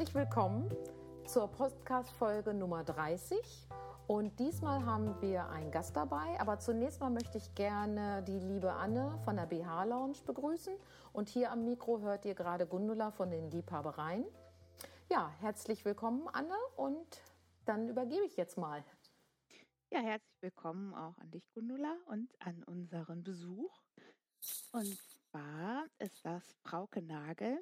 herzlich willkommen zur Podcast-Folge Nummer 30. Und diesmal haben wir einen Gast dabei, aber zunächst mal möchte ich gerne die liebe Anne von der BH Lounge begrüßen. Und hier am Mikro hört ihr gerade Gundula von den Liebhabereien. Ja, herzlich willkommen, Anne, und dann übergebe ich jetzt mal. Ja, herzlich willkommen auch an dich, Gundula, und an unseren Besuch. Und zwar ist das Frauke Nagel,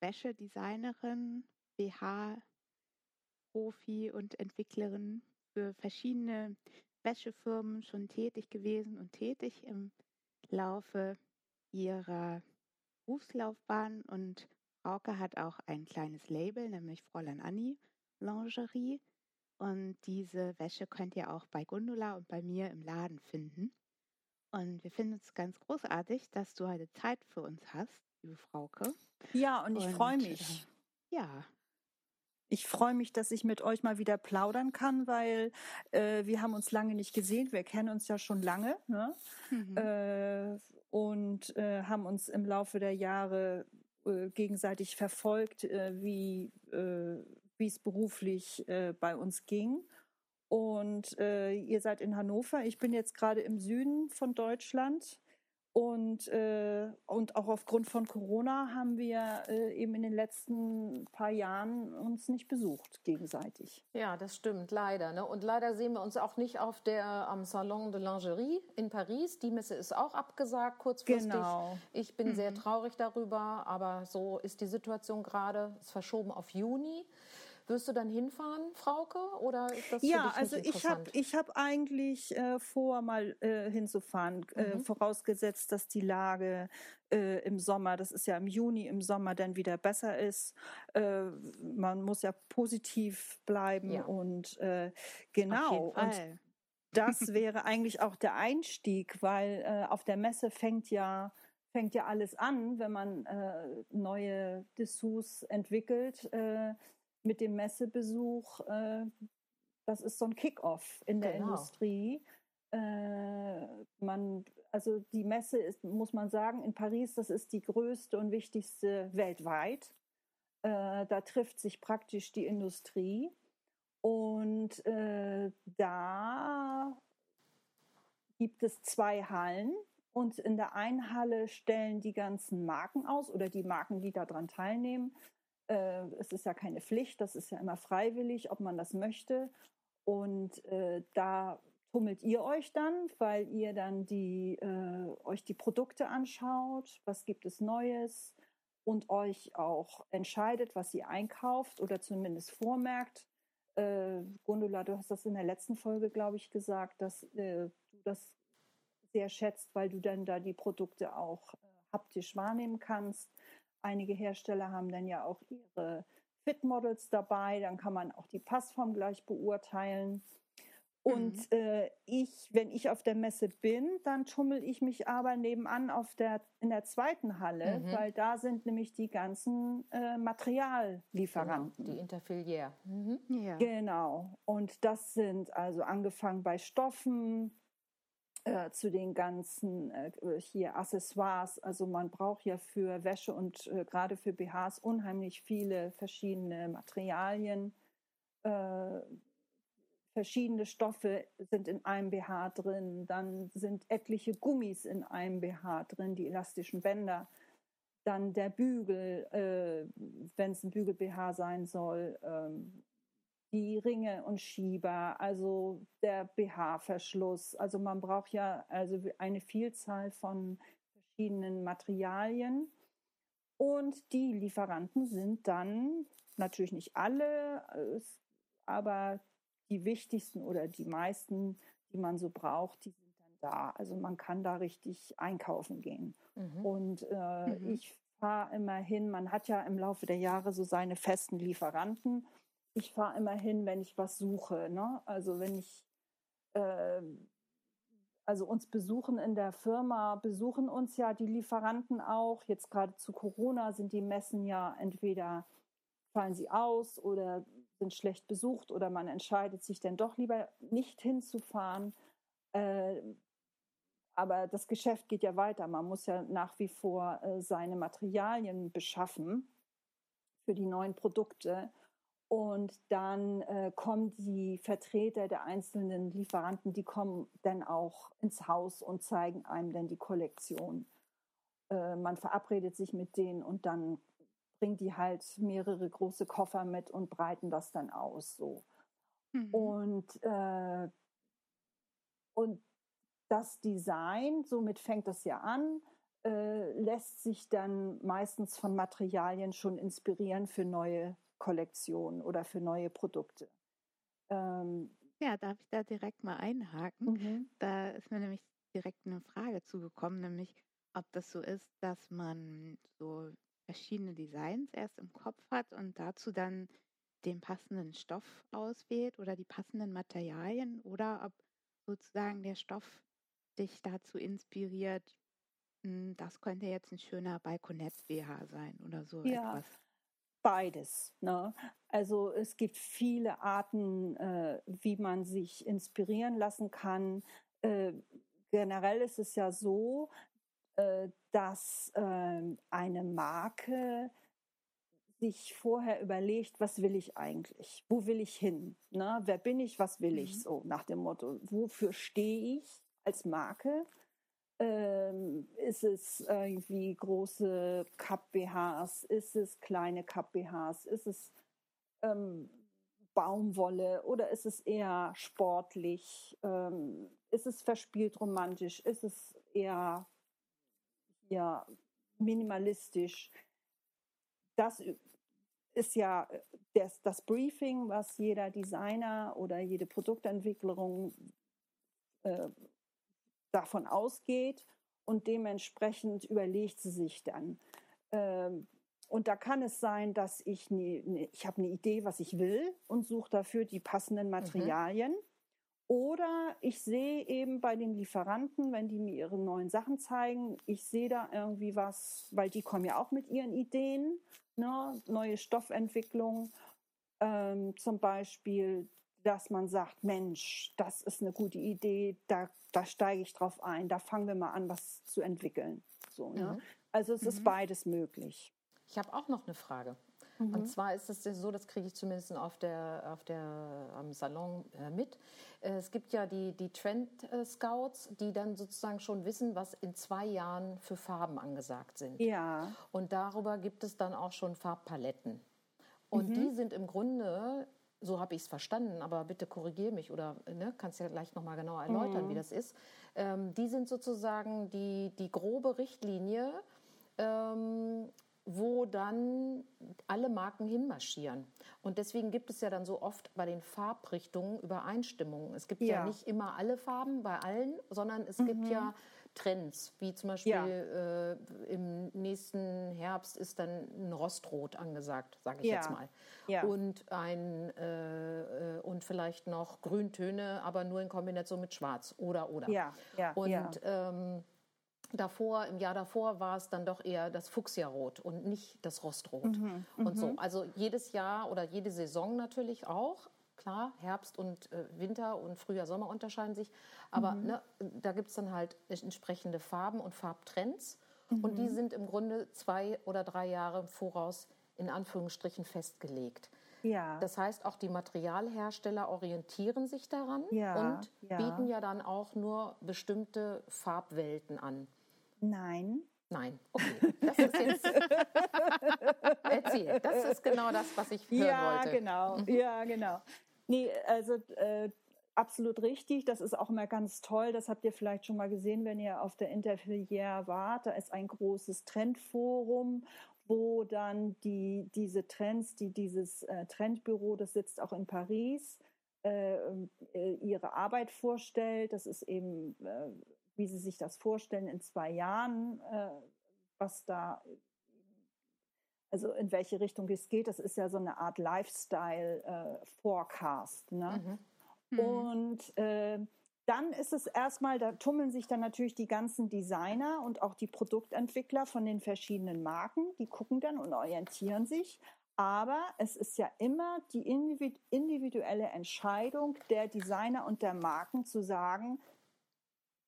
Wäschedesignerin, BH-Profi und Entwicklerin für verschiedene Wäschefirmen schon tätig gewesen und tätig im Laufe ihrer Berufslaufbahn. Und Frauke hat auch ein kleines Label, nämlich Fräulein Annie Lingerie. Und diese Wäsche könnt ihr auch bei Gundula und bei mir im Laden finden. Und wir finden es ganz großartig, dass du heute Zeit für uns hast, liebe Frauke. Ja, und ich freue mich. Äh, ja. Ich freue mich, dass ich mit euch mal wieder plaudern kann, weil äh, wir haben uns lange nicht gesehen. Wir kennen uns ja schon lange ne? Mhm. Äh, und äh, haben uns im Laufe der Jahre äh, gegenseitig verfolgt, äh, wie wie es beruflich bei uns ging. Und ihr seid in Hannover. Ich bin jetzt gerade im Süden von Deutschland und, äh, und auch aufgrund von Corona haben wir äh, eben in den letzten paar Jahren uns nicht besucht gegenseitig. Ja, das stimmt, leider. Ne? Und leider sehen wir uns auch nicht auf der am Salon de Lingerie in Paris. Die Messe ist auch abgesagt kurzfristig. Genau. Ich bin mhm. sehr traurig darüber, aber so ist die Situation gerade. Es ist verschoben auf Juni. Wirst du dann hinfahren, Frauke, oder ist das Ja, also ich habe ich hab eigentlich äh, vor, mal äh, hinzufahren, äh, mhm. vorausgesetzt, dass die Lage äh, im Sommer, das ist ja im Juni, im Sommer dann wieder besser ist. Äh, man muss ja positiv bleiben ja. und äh, genau. Und das wäre eigentlich auch der Einstieg, weil äh, auf der Messe fängt ja fängt ja alles an, wenn man äh, neue Dessous entwickelt. Äh, mit dem Messebesuch, äh, das ist so ein Kickoff in der genau. Industrie. Äh, man, also die Messe ist, muss man sagen, in Paris, das ist die größte und wichtigste weltweit. Äh, da trifft sich praktisch die Industrie. Und äh, da gibt es zwei Hallen. Und in der einen Halle stellen die ganzen Marken aus oder die Marken, die daran teilnehmen, äh, es ist ja keine Pflicht, das ist ja immer freiwillig, ob man das möchte. Und äh, da tummelt ihr euch dann, weil ihr dann die, äh, euch die Produkte anschaut, was gibt es Neues und euch auch entscheidet, was ihr einkauft oder zumindest vormerkt. Äh, Gundula, du hast das in der letzten Folge, glaube ich, gesagt, dass äh, du das sehr schätzt, weil du dann da die Produkte auch äh, haptisch wahrnehmen kannst. Einige Hersteller haben dann ja auch ihre Fit-Models dabei, dann kann man auch die Passform gleich beurteilen. Und mhm. äh, ich, wenn ich auf der Messe bin, dann tummel ich mich aber nebenan auf der, in der zweiten Halle, mhm. weil da sind nämlich die ganzen äh, Materiallieferanten. Genau, die Interfiliär. Mhm. Ja. Genau. Und das sind also angefangen bei Stoffen, äh, zu den ganzen äh, hier Accessoires. Also man braucht ja für Wäsche und äh, gerade für BHs unheimlich viele verschiedene Materialien. Äh, verschiedene Stoffe sind in einem BH drin. Dann sind etliche Gummis in einem BH drin, die elastischen Bänder. Dann der Bügel, äh, wenn es ein Bügel-BH sein soll. Ähm, die Ringe und Schieber, also der BH-Verschluss. Also man braucht ja also eine Vielzahl von verschiedenen Materialien. Und die Lieferanten sind dann natürlich nicht alle, aber die wichtigsten oder die meisten, die man so braucht, die sind dann da. Also man kann da richtig einkaufen gehen. Mhm. Und äh, mhm. ich fahre immer hin, man hat ja im Laufe der Jahre so seine festen Lieferanten ich fahre immer hin, wenn ich was suche. Ne? Also wenn ich, äh, also uns besuchen in der Firma, besuchen uns ja die Lieferanten auch. Jetzt gerade zu Corona sind die Messen ja entweder fallen sie aus oder sind schlecht besucht oder man entscheidet sich dann doch lieber nicht hinzufahren. Äh, aber das Geschäft geht ja weiter. Man muss ja nach wie vor äh, seine Materialien beschaffen für die neuen Produkte. Und dann äh, kommen die Vertreter der einzelnen Lieferanten, die kommen dann auch ins Haus und zeigen einem dann die Kollektion. Äh, man verabredet sich mit denen und dann bringen die halt mehrere große Koffer mit und breiten das dann aus. So. Mhm. Und, äh, und das Design, somit fängt das ja an, äh, lässt sich dann meistens von Materialien schon inspirieren für neue Kollektionen oder für neue Produkte. Ähm, ja, darf ich da direkt mal einhaken? Mhm. Da ist mir nämlich direkt eine Frage zugekommen, nämlich ob das so ist, dass man so verschiedene Designs erst im Kopf hat und dazu dann den passenden Stoff auswählt oder die passenden Materialien oder ob sozusagen der Stoff dich dazu inspiriert, hm, das könnte jetzt ein schöner Balkonett-BH sein oder so ja. etwas beides. Ne? Also es gibt viele Arten, äh, wie man sich inspirieren lassen kann. Äh, generell ist es ja so, äh, dass ähm, eine Marke sich vorher überlegt, was will ich eigentlich? Wo will ich hin? Ne? Wer bin ich? Was will ich? Mhm. So nach dem Motto, wofür stehe ich als Marke? Ähm, ist es irgendwie große Cup-BHs? Ist es kleine Cup-BHs? Ist es ähm, Baumwolle oder ist es eher sportlich? Ähm, ist es verspielt romantisch? Ist es eher ja, minimalistisch? Das ist ja das, das Briefing, was jeder Designer oder jede Produktentwicklung äh, davon ausgeht und dementsprechend überlegt sie sich dann. Ähm, und da kann es sein, dass ich ne, ne, ich habe eine Idee, was ich will und suche dafür die passenden mhm. Materialien. Mhm. Oder ich sehe eben bei den Lieferanten, wenn die mir ihre neuen Sachen zeigen, ich sehe da irgendwie was, weil die kommen ja auch mit ihren Ideen, ne? neue Stoffentwicklung. Ähm, zum Beispiel, dass man sagt, Mensch, das ist eine gute Idee, da, da steige ich drauf ein, da fangen wir mal an, was zu entwickeln. So, ne? Mhm. Also es mhm. ist beides möglich. Ich habe auch noch eine Frage. Mhm. Und zwar ist es so, das kriege ich zumindest auf der, auf der, am Salon äh, mit. Äh, es gibt ja die, die Trend äh, Scouts, die dann sozusagen schon wissen, was in zwei Jahren für Farben angesagt sind. Ja. Und darüber gibt es dann auch schon Farbpaletten. Und mhm. die sind im Grunde so habe ich es verstanden, aber bitte korrigiere mich oder ne, kannst ja gleich nochmal genauer erläutern, mhm. wie das ist. Ähm, die sind sozusagen die, die grobe Richtlinie, ähm, wo dann alle Marken hinmarschieren. Und deswegen gibt es ja dann so oft bei den Farbrichtungen Übereinstimmungen. Es gibt ja, ja nicht immer alle Farben bei allen, sondern es mhm. gibt ja Trends, wie zum Beispiel ja. äh, im nächsten Herbst ist dann ein Rostrot angesagt, sage ich ja. jetzt mal. Ja. Und ein äh, und vielleicht noch Grüntöne, aber nur in Kombination mit Schwarz oder oder. Ja, ja, und ähm, davor, im Jahr davor war es dann doch eher das Fuchsiarot und nicht das Rostrot. Mhm, und so. Mhm. Also jedes Jahr oder jede Saison natürlich auch klar, Herbst und äh, Winter und Frühjahr, Sommer unterscheiden sich. Aber mhm. ne, da gibt es dann halt entsprechende Farben und Farbtrends. Mhm. Und die sind im Grunde zwei oder drei Jahre im Voraus in Anführungsstrichen festgelegt. Ja. Das heißt, auch die Materialhersteller orientieren sich daran ja, und ja. bieten ja dann auch nur bestimmte Farbwelten an. Nein. Nein, okay. Das ist jetzt. Erzähl, das ist genau das, was ich hören ja, wollte. Genau. Mhm. Ja, genau. Nee, also äh, absolut richtig. Das ist auch immer ganz toll. Das habt ihr vielleicht schon mal gesehen, wenn ihr auf der Interfilière wart. Da ist ein großes Trendforum, wo dann die, diese Trends, die dieses äh, Trendbüro, das sitzt auch in Paris, äh, äh, ihre Arbeit vorstellt. Das ist eben, äh, wie sie sich das vorstellen in zwei Jahren, äh, was da also in welche Richtung es geht. Das ist ja so eine Art Lifestyle-Forecast. Äh, ne? Mhm. Mhm. Und äh, dann ist es erstmal, da tummeln sich dann natürlich die ganzen Designer und auch die Produktentwickler von den verschiedenen Marken. Die gucken dann und orientieren sich. Aber es ist ja immer die individuelle Entscheidung der Designer und der Marken zu sagen,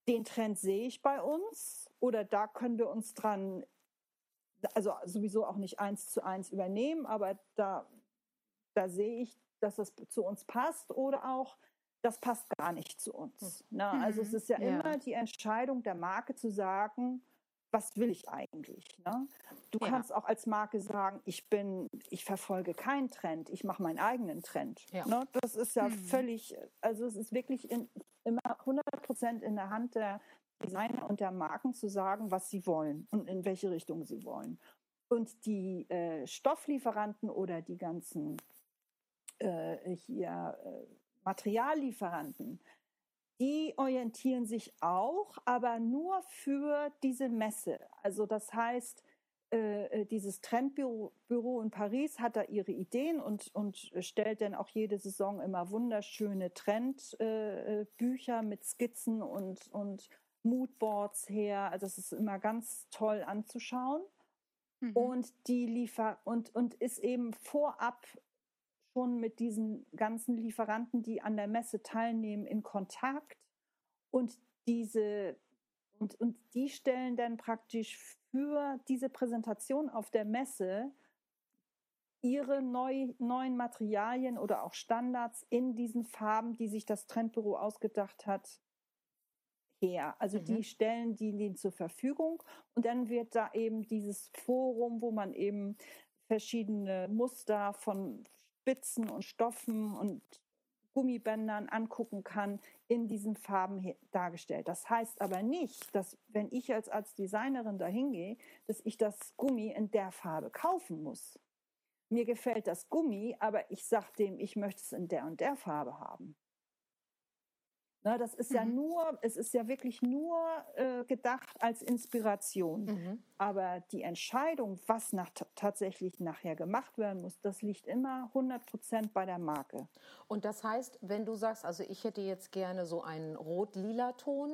den Trend sehe ich bei uns oder da können wir uns dran also sowieso auch nicht eins zu eins übernehmen, aber da, da sehe ich, dass das zu uns passt oder auch, das passt gar nicht zu uns. Hm. Ne? Also es mhm. ist ja, ja, immer die Entscheidung der Marke zu sagen, was will ich eigentlich? Ne? Du ja. kannst auch als Marke sagen, ich bin, ich verfolge keinen Trend, ich mache meinen eigenen Trend. Ja. Ne? Das ist ja mhm. völlig, also es ist wirklich in, immer 100 Prozent in der Hand der Designer und der Marken zu sagen, was sie wollen und in welche Richtung sie wollen. Und die äh, Stofflieferanten oder die ganzen äh, hier äh, Materiallieferanten, die orientieren sich auch, aber nur für diese Messe. Also das heißt, äh, äh, dieses Trendbüro Büro in Paris hat da ihre Ideen und, und stellt dann auch jede Saison immer wunderschöne Trendbücher äh, mit Skizzen und, und Moodboards her. Also es ist immer ganz toll anzuschauen. Mhm. Und die liefer und, und ist eben vorab schon mit diesen ganzen Lieferanten, die an der Messe teilnehmen, in Kontakt. Und diese und, und die stellen dann praktisch für diese Präsentation auf der Messe ihre neu, neuen Materialien oder auch Standards in diesen Farben, die sich das Trendbüro ausgedacht hat, her. Also mhm. die stellen die denen zur Verfügung und dann wird da eben dieses Forum, wo man eben verschiedene Muster von Spitzen und Stoffen und Gummibändern angucken kann, in diesen Farben dargestellt. Das heißt aber nicht, dass wenn ich als, als Designerin dahin gehe, dass ich das Gummi in der Farbe kaufen muss. Mir gefällt das Gummi, aber ich sage dem, ich möchte es in der und der Farbe haben. Na, das ist mhm. ja nur, es ist ja wirklich nur äh, gedacht als Inspiration. Mhm. Aber die Entscheidung, was nach, tatsächlich nachher gemacht werden muss, das liegt immer 100 Prozent bei der Marke. Und das heißt, wenn du sagst, also ich hätte jetzt gerne so einen rot-lila Ton,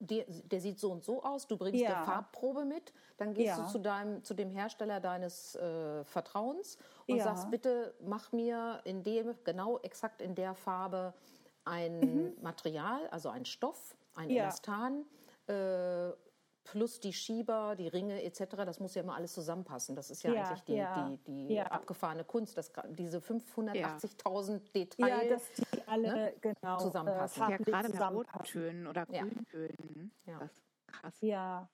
der, der, sieht so und so aus, du bringst ja. eine Farbprobe mit, dann gehst ja. du zu, deinem, zu dem Hersteller deines äh, Vertrauens und ja. sagst, bitte mach mir in dem, genau exakt in der Farbe ein mhm. Material, also ein Stoff, ein ja. Elastan, äh, plus die Schieber, die Ringe etc., das muss ja immer alles zusammenpassen. Das ist ja, ja eigentlich die, ja. die, die ja. abgefahrene Kunst, dass diese 580.000 Details ja, dass die alle ne, genau, zusammenpassen. Äh, ja, gerade mit Rottönen oder Grüntönen. Ja. Das krass. Ja,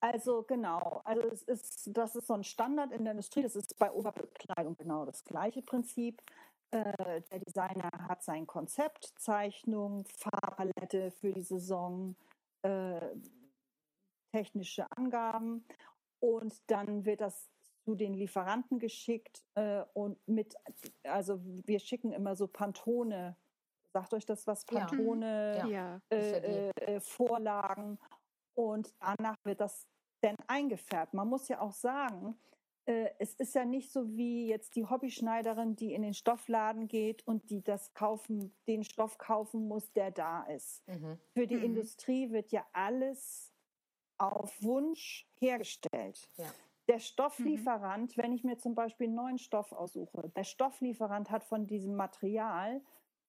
also genau, also es ist, das ist so ein Standard in der Industrie, das ist bei Oberbekleidung genau das gleiche Prinzip. Äh, der Designer hat sein Konzept, Zeichnung, Farbpalette für die Saison, äh, technische Angaben. Und dann wird das zu den Lieferanten geschickt äh, und mit, also wir schicken immer so Pantone, sagt euch das was, Pantone, ja. Äh, äh, Vorlagen. Und danach wird das dann eingefärbt. Man muss ja auch sagen, äh, es ist ja nicht so wie jetzt die Hobbyschneiderin, die in den Stoffladen geht und die das kaufen, den Stoff kaufen muss, der da ist. Mhm. Für die mhm. Industrie wird ja alles auf Wunsch hergestellt. Ja. Der Stofflieferant, mhm. wenn ich mir zum Beispiel einen neuen Stoff aussuche, der Stofflieferant hat von diesem Material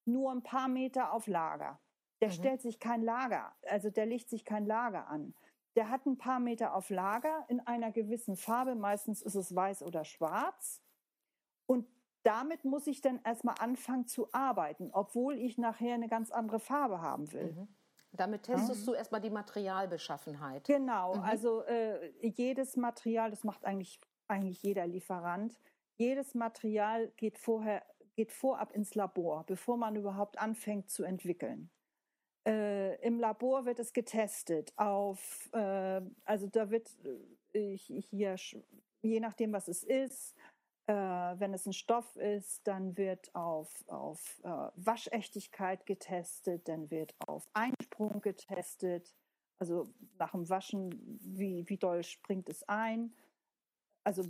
nur ein paar Meter auf Lager. Der mhm. stellt sich kein Lager, also der legt sich kein Lager an. Der hat ein paar Meter auf Lager in einer gewissen Farbe. Meistens ist es weiß oder schwarz. Und damit muss ich dann erstmal anfangen zu arbeiten, obwohl ich nachher eine ganz andere Farbe haben will. Mhm. Damit testest mhm. du erstmal die Materialbeschaffenheit. Genau, mhm. also äh, jedes Material, das macht eigentlich, eigentlich jeder Lieferant, jedes Material geht vorher, geht vorab ins Labor, bevor man überhaupt anfängt zu entwickeln. Äh, Im Labor wird es getestet auf, äh, also da wird äh, hier, je nachdem, was es ist, äh, wenn es ein Stoff ist, dann wird auf, auf äh, Waschechtigkeit getestet, dann wird auf Einsprung getestet, also nach dem Waschen, wie, wie doll springt es ein. Also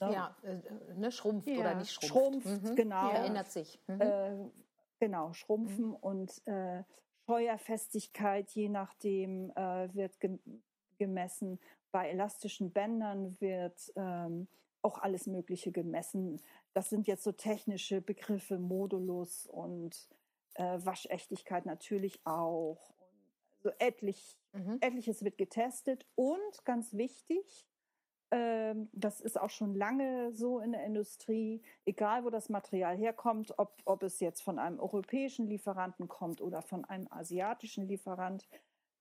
ne, ja, äh, ne, schrumpft ja. oder nicht schrumpft. Schrumpft, mhm. genau. Verändert sich. Mhm. genau, schrumpfen mhm. und Feuerfestigkeit, je nachdem, äh, wird ge gemessen. Bei elastischen Bändern wird ähm, auch alles Mögliche gemessen. Das sind jetzt so technische Begriffe, Modulus und äh, Waschechtigkeit natürlich auch. Also etlich, mhm. Etliches wird getestet und ganz wichtig, das ist auch schon lange so in der Industrie, egal wo das Material herkommt, ob, ob es jetzt von einem europäischen Lieferanten kommt oder von einem asiatischen Lieferant.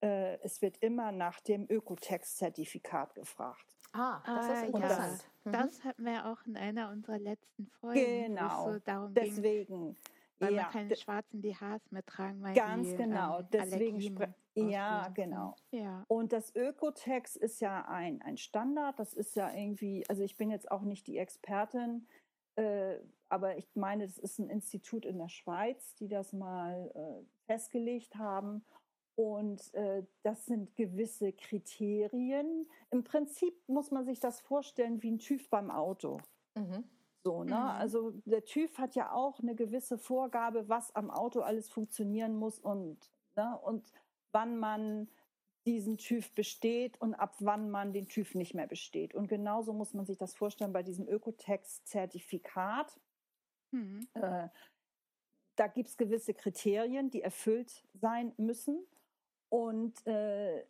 Äh, es wird immer nach dem Ökotext-Zertifikat gefragt. Ah, das ist Ah, interessant. Mhm. Das hatten wir auch in einer unserer letzten Folgen, Genau, so darum ging, Deswegen. weil ja, man keine schwarzen BHs mehr tragen, weil ganz die, genau. ähm, Deswegen Allergien spre- ja, genau. Ja. Und das Ökotex ist ja ein, ein Standard. Das ist ja irgendwie, also ich bin jetzt auch nicht die Expertin, äh, aber ich meine, das ist ein Institut in der Schweiz, die das mal äh, festgelegt haben. Und äh, das sind gewisse Kriterien. Im Prinzip muss man sich das vorstellen wie ein TÜV beim Auto. Mhm. So, ne? Mhm. Also der TÜV hat ja auch eine gewisse Vorgabe, was am Auto alles funktionieren muss und, ne? und wann man diesen TÜV besteht und ab wann man den TÜV nicht mehr besteht. Und genauso muss man sich das vorstellen bei diesem Ökotext-Zertifikat. Mhm. Äh, da gibt es gewisse Kriterien, die erfüllt sein müssen. Und, äh,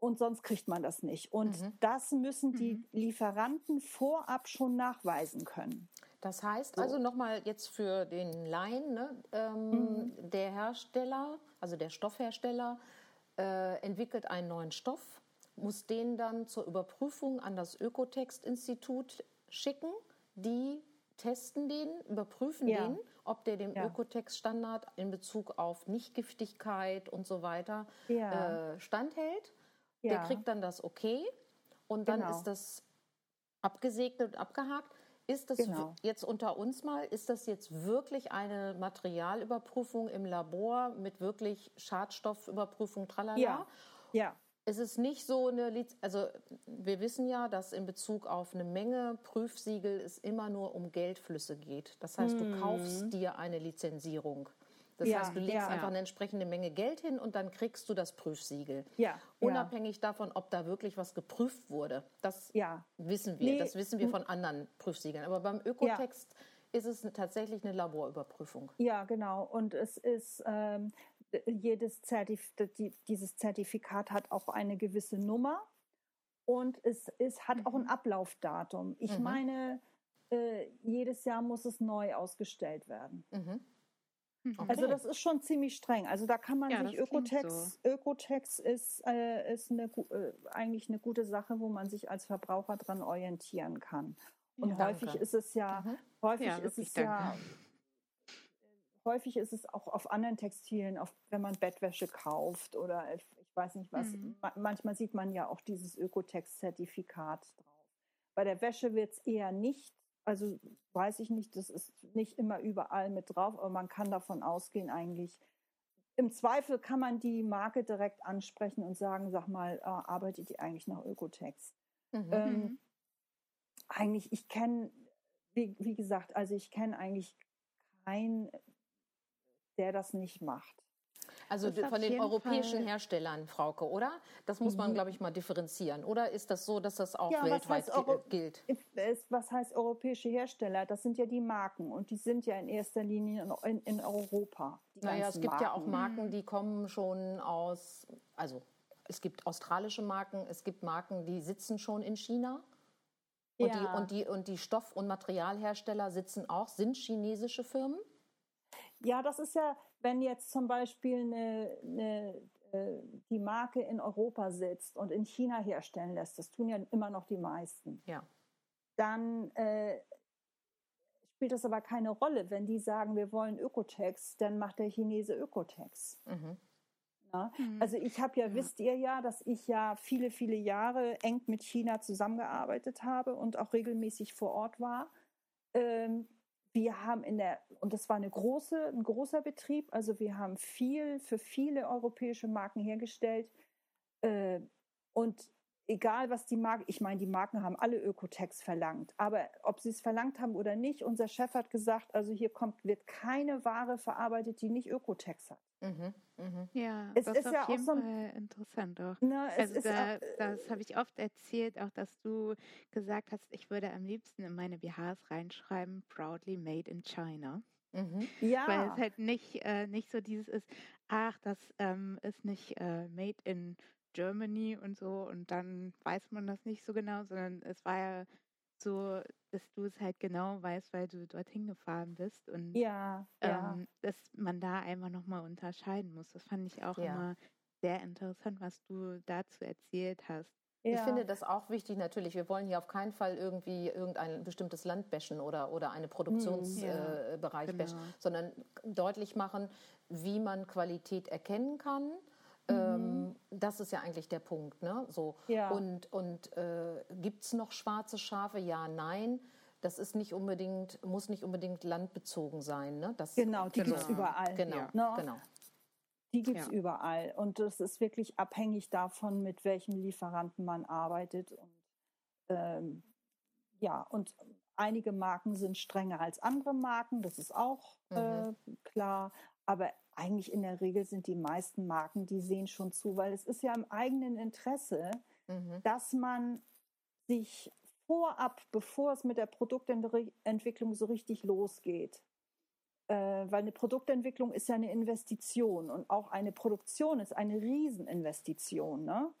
und sonst kriegt man das nicht. Und Mhm. das müssen die Mhm. Lieferanten vorab schon nachweisen können. Das heißt So. also nochmal jetzt für den Laien, ne, ähm, Mhm. der Hersteller, also der Stoffhersteller, äh, entwickelt einen neuen Stoff, muss den dann zur Überprüfung an das Ökotext-Institut schicken. Die testen den, überprüfen Ja. den, ob der dem Ja. Ökotext-Standard in Bezug auf Nichtgiftigkeit und so weiter Ja. äh, standhält. Der kriegt dann das Okay und dann Genau. ist das abgesegnet und abgehakt. Ist das Genau. w- jetzt unter uns mal, ist das jetzt wirklich eine Materialüberprüfung im Labor mit wirklich Schadstoffüberprüfung, tralala? Ja. Ja. Es ist nicht so eine, Liz also wir wissen ja, dass in Bezug auf eine Menge Prüfsiegel es immer nur um Geldflüsse geht. Das heißt, du Mhm. kaufst dir eine Lizenzierung. Das Ja, heißt, du legst ja. einfach eine entsprechende Menge Geld hin und dann kriegst du das Prüfsiegel. Ja. Unabhängig davon, ob da wirklich was geprüft wurde. Das wissen wir. Nee, Das wissen wir von anderen Prüfsiegeln. Aber beim Ökotext ist es tatsächlich eine Laborüberprüfung. Ja, genau. Und es ist ähm, jedes Zertif die, dieses Zertifikat hat auch eine gewisse Nummer und es, es hat auch ein Mhm. Ablaufdatum. Ich Mhm. meine, äh, jedes Jahr muss es neu ausgestellt werden. Mhm. Mhm. Also Okay. das ist schon ziemlich streng. Also da kann man Ja, sich das klingt Ökotex, Ökotex ist, äh, ist eine, äh, eigentlich eine gute Sache, wo man sich als Verbraucher dran orientieren kann. Und Ja. häufig Danke. ist es ja, Mhm. häufig Ja, ist es ja, danke. häufig ist es auch auf anderen Textilien, auf, wenn man Bettwäsche kauft oder ich, ich weiß nicht was. Mhm. Ma manchmal sieht man ja auch dieses Ökotex-Zertifikat drauf. Bei der Wäsche wird es eher nicht, also weiß ich nicht, das ist nicht immer überall mit drauf, aber man kann davon ausgehen eigentlich. Im Zweifel kann man die Marke direkt ansprechen und sagen, sag mal, äh, arbeitet die eigentlich nach Ökotex? Mhm. Ähm, Mhm. eigentlich, ich kenne, wie, wie gesagt, also ich kenne eigentlich keinen, der das nicht macht. Also von den europäischen Fall- Herstellern, Frauke, oder? Das muss man, Mhm. glaube ich, mal differenzieren. Oder ist das so, dass das auch Ja, weltweit gilt? Was heißt europäische Hersteller? Das sind ja die Marken und die sind ja in erster Linie in, in, Europa. Naja, es gibt ja auch Marken. Marken, die kommen schon aus, also es gibt australische Marken, es gibt Marken, die sitzen schon in China. Und, Ja. die, und, die, und die Stoff- und Materialhersteller sitzen auch, sind chinesische Firmen. Ja, das ist ja, wenn jetzt zum Beispiel eine, eine, äh, die Marke in Europa sitzt und in China herstellen lässt, das tun ja immer noch die meisten. Ja. Dann äh, spielt das aber keine Rolle. Wenn die sagen, wir wollen Ökotex, dann macht der Chinese Ökotex. Mhm. Mhm. Also ich habe ja, Ja. wisst ihr ja, dass ich ja viele, viele Jahre eng mit China zusammengearbeitet habe und auch regelmäßig vor Ort war. Ähm, wir haben in der, und das war eine große, ein großer Betrieb, also wir haben viel für viele europäische Marken hergestellt. Äh, und egal was die Marken, ich meine, die Marken haben alle Ökotex verlangt, aber ob sie es verlangt haben oder nicht, unser Chef hat gesagt, also hier kommt, wird keine Ware verarbeitet, die nicht Ökotex hat. Mhm. Mhm. Ja, Es das ist ist ja auf auch jeden so ein- Fall interessant auch. Ne, es Also ist, da, äh, das habe ich oft erzählt, auch dass du gesagt hast, ich würde am liebsten in meine BHs reinschreiben, proudly made in China. Mhm. ja. Weil es halt nicht, äh, nicht so dieses ist, ach, das ähm, ist nicht äh, made in Germany und so und dann weiß man das nicht so genau, sondern es war ja so, dass du es halt genau weißt, weil du dorthin gefahren bist und ja, ja. Ähm, dass man da einfach nochmal unterscheiden muss. Das fand ich auch Ja. immer sehr interessant, was du dazu erzählt hast. Ich ja. finde das auch wichtig, natürlich. Wir wollen hier auf keinen Fall irgendwie irgendein bestimmtes Land bashen oder, oder einen Produktionsbereich Ja, äh, genau. bashen, sondern deutlich machen, wie man Qualität erkennen kann. Mhm. Ähm, das ist ja eigentlich der Punkt. Ne? So. Ja. Und, und äh, gibt es noch schwarze Schafe? Ja, nein. Das ist nicht unbedingt, muss nicht unbedingt landbezogen sein. Ne? Das, Genau, die Genau. gibt's überall. Genau, Ja. Ne? genau. Die gibt's Ja. überall. Und das ist wirklich abhängig davon, mit welchem Lieferanten man arbeitet. Und ähm, ja, und einige Marken sind strenger als andere Marken, das ist auch äh, klar. Aber eigentlich in der Regel sind die meisten Marken, die sehen schon zu, weil es ist ja im eigenen Interesse, Mhm. dass man sich vorab, bevor es mit der Produktentwicklung so richtig losgeht, äh, weil eine Produktentwicklung ist ja eine Investition und auch eine Produktion ist eine Rieseninvestition, ne?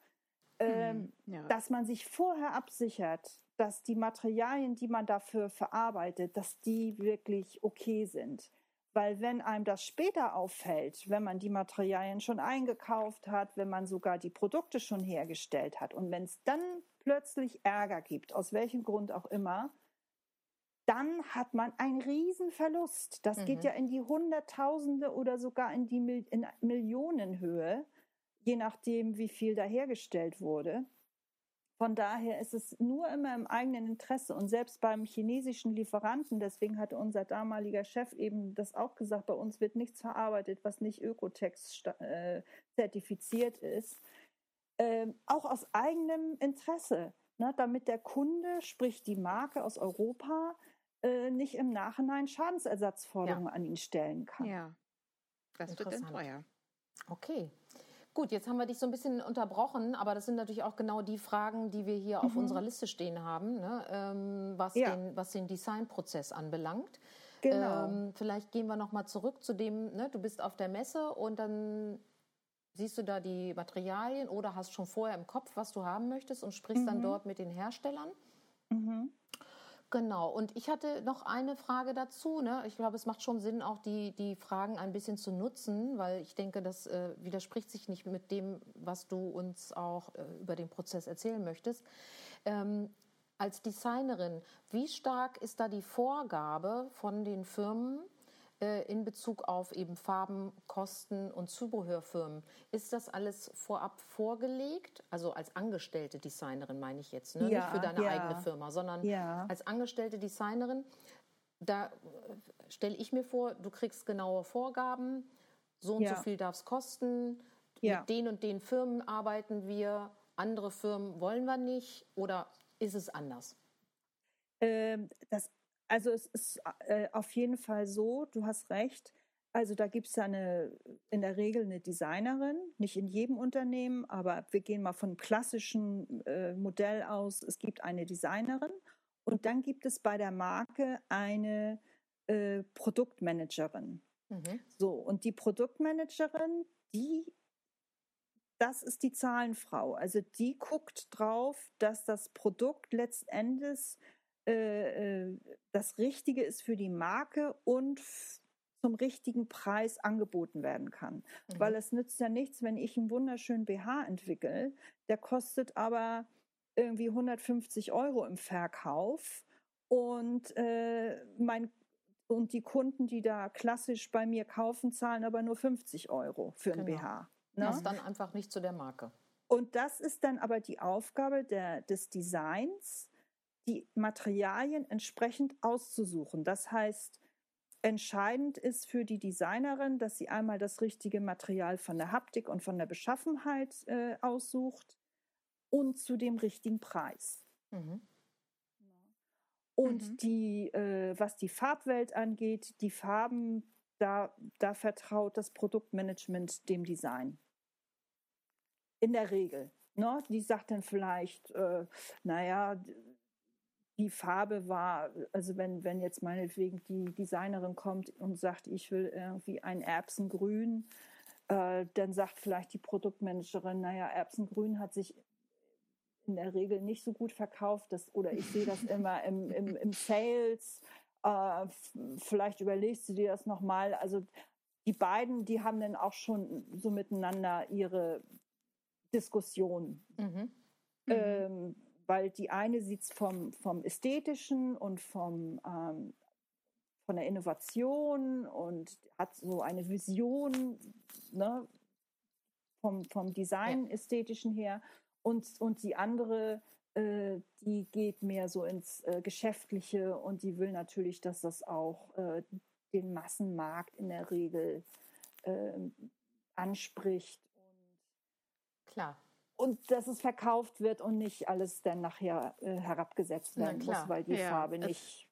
Ähm, Hm, ja. dass man sich vorher absichert, dass die Materialien, die man dafür verarbeitet, dass die wirklich okay sind. Weil wenn einem das später auffällt, wenn man die Materialien schon eingekauft hat, wenn man sogar die Produkte schon hergestellt hat und wenn es dann plötzlich Ärger gibt, aus welchem Grund auch immer, dann hat man einen Riesenverlust. Das geht Mhm. ja in die Hunderttausende oder sogar in die Mil in Millionenhöhe, je nachdem, wie viel da hergestellt wurde. Von daher ist es nur immer im eigenen Interesse. Und selbst beim chinesischen Lieferanten, deswegen hatte unser damaliger Chef eben das auch gesagt, bei uns wird nichts verarbeitet, was nicht Ökotex äh, zertifiziert ist. Ähm, auch aus eigenem Interesse, ne, damit der Kunde, sprich die Marke aus Europa, äh, nicht im Nachhinein Schadensersatzforderungen an ihn stellen kann. ja. Das wird dann Interessant. teuer. Okay. Gut, jetzt haben wir dich so ein bisschen unterbrochen, aber das sind natürlich auch genau die Fragen, die wir hier auf Mhm. unserer Liste stehen haben, ne? ähm, was, Ja. den, was den Designprozess anbelangt. Genau. Ähm, vielleicht gehen wir noch mal zurück zu dem, ne? du bist auf der Messe und dann siehst du da die Materialien oder hast schon vorher im Kopf, was du haben möchtest und sprichst dann Mhm. dort mit den Herstellern. Mhm. Genau, und ich hatte noch eine Frage dazu. Ne? Ich glaube, es macht schon Sinn, auch die, die Fragen ein bisschen zu nutzen, weil ich denke, das äh, widerspricht sich nicht mit dem, was du uns auch äh, über den Prozess erzählen möchtest. Ähm, als Designerin, wie stark ist da die Vorgabe von den Firmen in Bezug auf eben Farben, Kosten und Zubehörfirmen? Ist das alles vorab vorgelegt? Also als angestellte Designerin meine ich jetzt, ne? nicht Ja, für deine ja. eigene Firma, sondern Ja. als angestellte Designerin, da äh, stelle ich mir vor, du kriegst genaue Vorgaben, so und so viel darf es kosten, mit den und den Firmen arbeiten wir, andere Firmen wollen wir nicht oder ist es anders? Ähm, das, also es ist äh, auf jeden Fall so, du hast recht. Also da gibt es ja eine, in der Regel eine Designerin, nicht in jedem Unternehmen, aber wir gehen mal von klassischen äh, Modell aus. Es gibt eine Designerin und dann gibt es bei der Marke eine äh, Produktmanagerin. Mhm. So, und die Produktmanagerin, die, das ist die Zahlenfrau. Also die guckt drauf, dass das Produkt letztendlich äh, äh, das Richtige ist für die Marke und zum richtigen Preis angeboten werden kann. Mhm. Weil es nützt ja nichts, wenn ich einen wunderschönen BH entwickle, der kostet aber irgendwie 150 Euro im Verkauf und äh, mein und die Kunden, die da klassisch bei mir kaufen, zahlen aber nur 50 Euro für einen Genau. BH. Ne? Passt dann einfach nicht zu der Marke. Und das ist dann aber die Aufgabe der, des Designs, die Materialien entsprechend auszusuchen. Das heißt, entscheidend ist für die Designerin, dass sie einmal das richtige Material von der Haptik und von der Beschaffenheit äh, aussucht und zu dem richtigen Preis. Mhm. Und Mhm. die, äh, was die Farbwelt angeht, die Farben, da, da vertraut das Produktmanagement dem Design. In der Regel. Ne? Die sagt dann vielleicht, äh, naja, die Farbe war, also wenn, wenn jetzt meinetwegen die Designerin kommt und sagt, ich will irgendwie ein Erbsengrün, Äh, dann sagt vielleicht die Produktmanagerin, naja, Erbsengrün hat sich in der Regel nicht so gut verkauft. Das, oder ich sehe das immer im, im, im Sales. Äh, vielleicht überlegst du dir das nochmal. Also die beiden, die haben dann auch schon so miteinander ihre Diskussion. Mhm. Ähm, weil die eine sieht es vom, vom Ästhetischen und vom, ähm, von der Innovation und hat so eine Vision ne, vom, vom Design-Ästhetischen her. Und, und die andere, äh, die geht mehr so ins äh, Geschäftliche und die will natürlich, dass das auch äh, den Massenmarkt in der Regel ähm, anspricht. Und, Klar. Und dass es verkauft wird und nicht alles dann nachher äh, herabgesetzt werden muss, weil die ja, Farbe nicht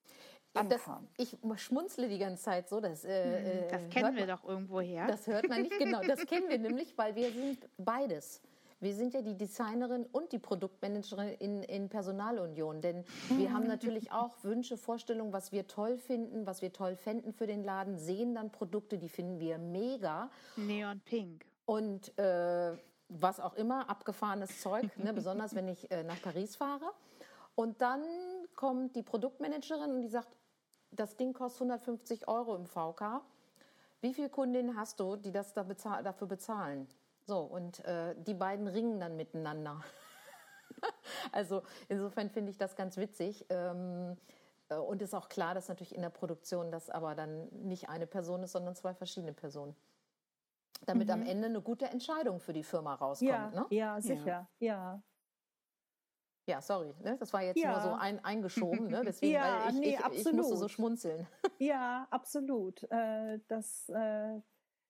das, ich schmunzle die ganze Zeit so. Das, äh, hm, das kennen wir man, doch irgendwo her. Das hört man nicht genau. Das kennen wir nämlich, weil wir sind beides. Wir sind ja die Designerin und die Produktmanagerin in, in Personalunion. Denn wir haben natürlich auch Wünsche, Vorstellungen, was wir toll finden, was wir toll fänden für den Laden, sehen dann Produkte, die finden wir mega. Neon Pink. Und äh, was auch immer, abgefahrenes Zeug, ne, besonders wenn ich äh, nach Paris fahre. Und dann kommt die Produktmanagerin und die sagt, das Ding kostet 150 Euro im VK. Wie viele Kundinnen hast du, die das da bezahl dafür bezahlen? So, und äh, die beiden ringen dann miteinander. also insofern finde ich das ganz witzig. Ähm, äh, und ist auch klar, dass natürlich in der Produktion das aber dann nicht eine Person ist, sondern zwei verschiedene Personen. Damit mhm. am Ende eine gute Entscheidung für die Firma rauskommt. Ja, ne? ja sicher. Ja. ja. Ja, sorry, ne? das war jetzt ja. nur so ein, eingeschoben, ne? deswegen, ja, weil ich, nee, ich, ich, musste so schmunzeln. Ja, absolut. Äh, das, äh,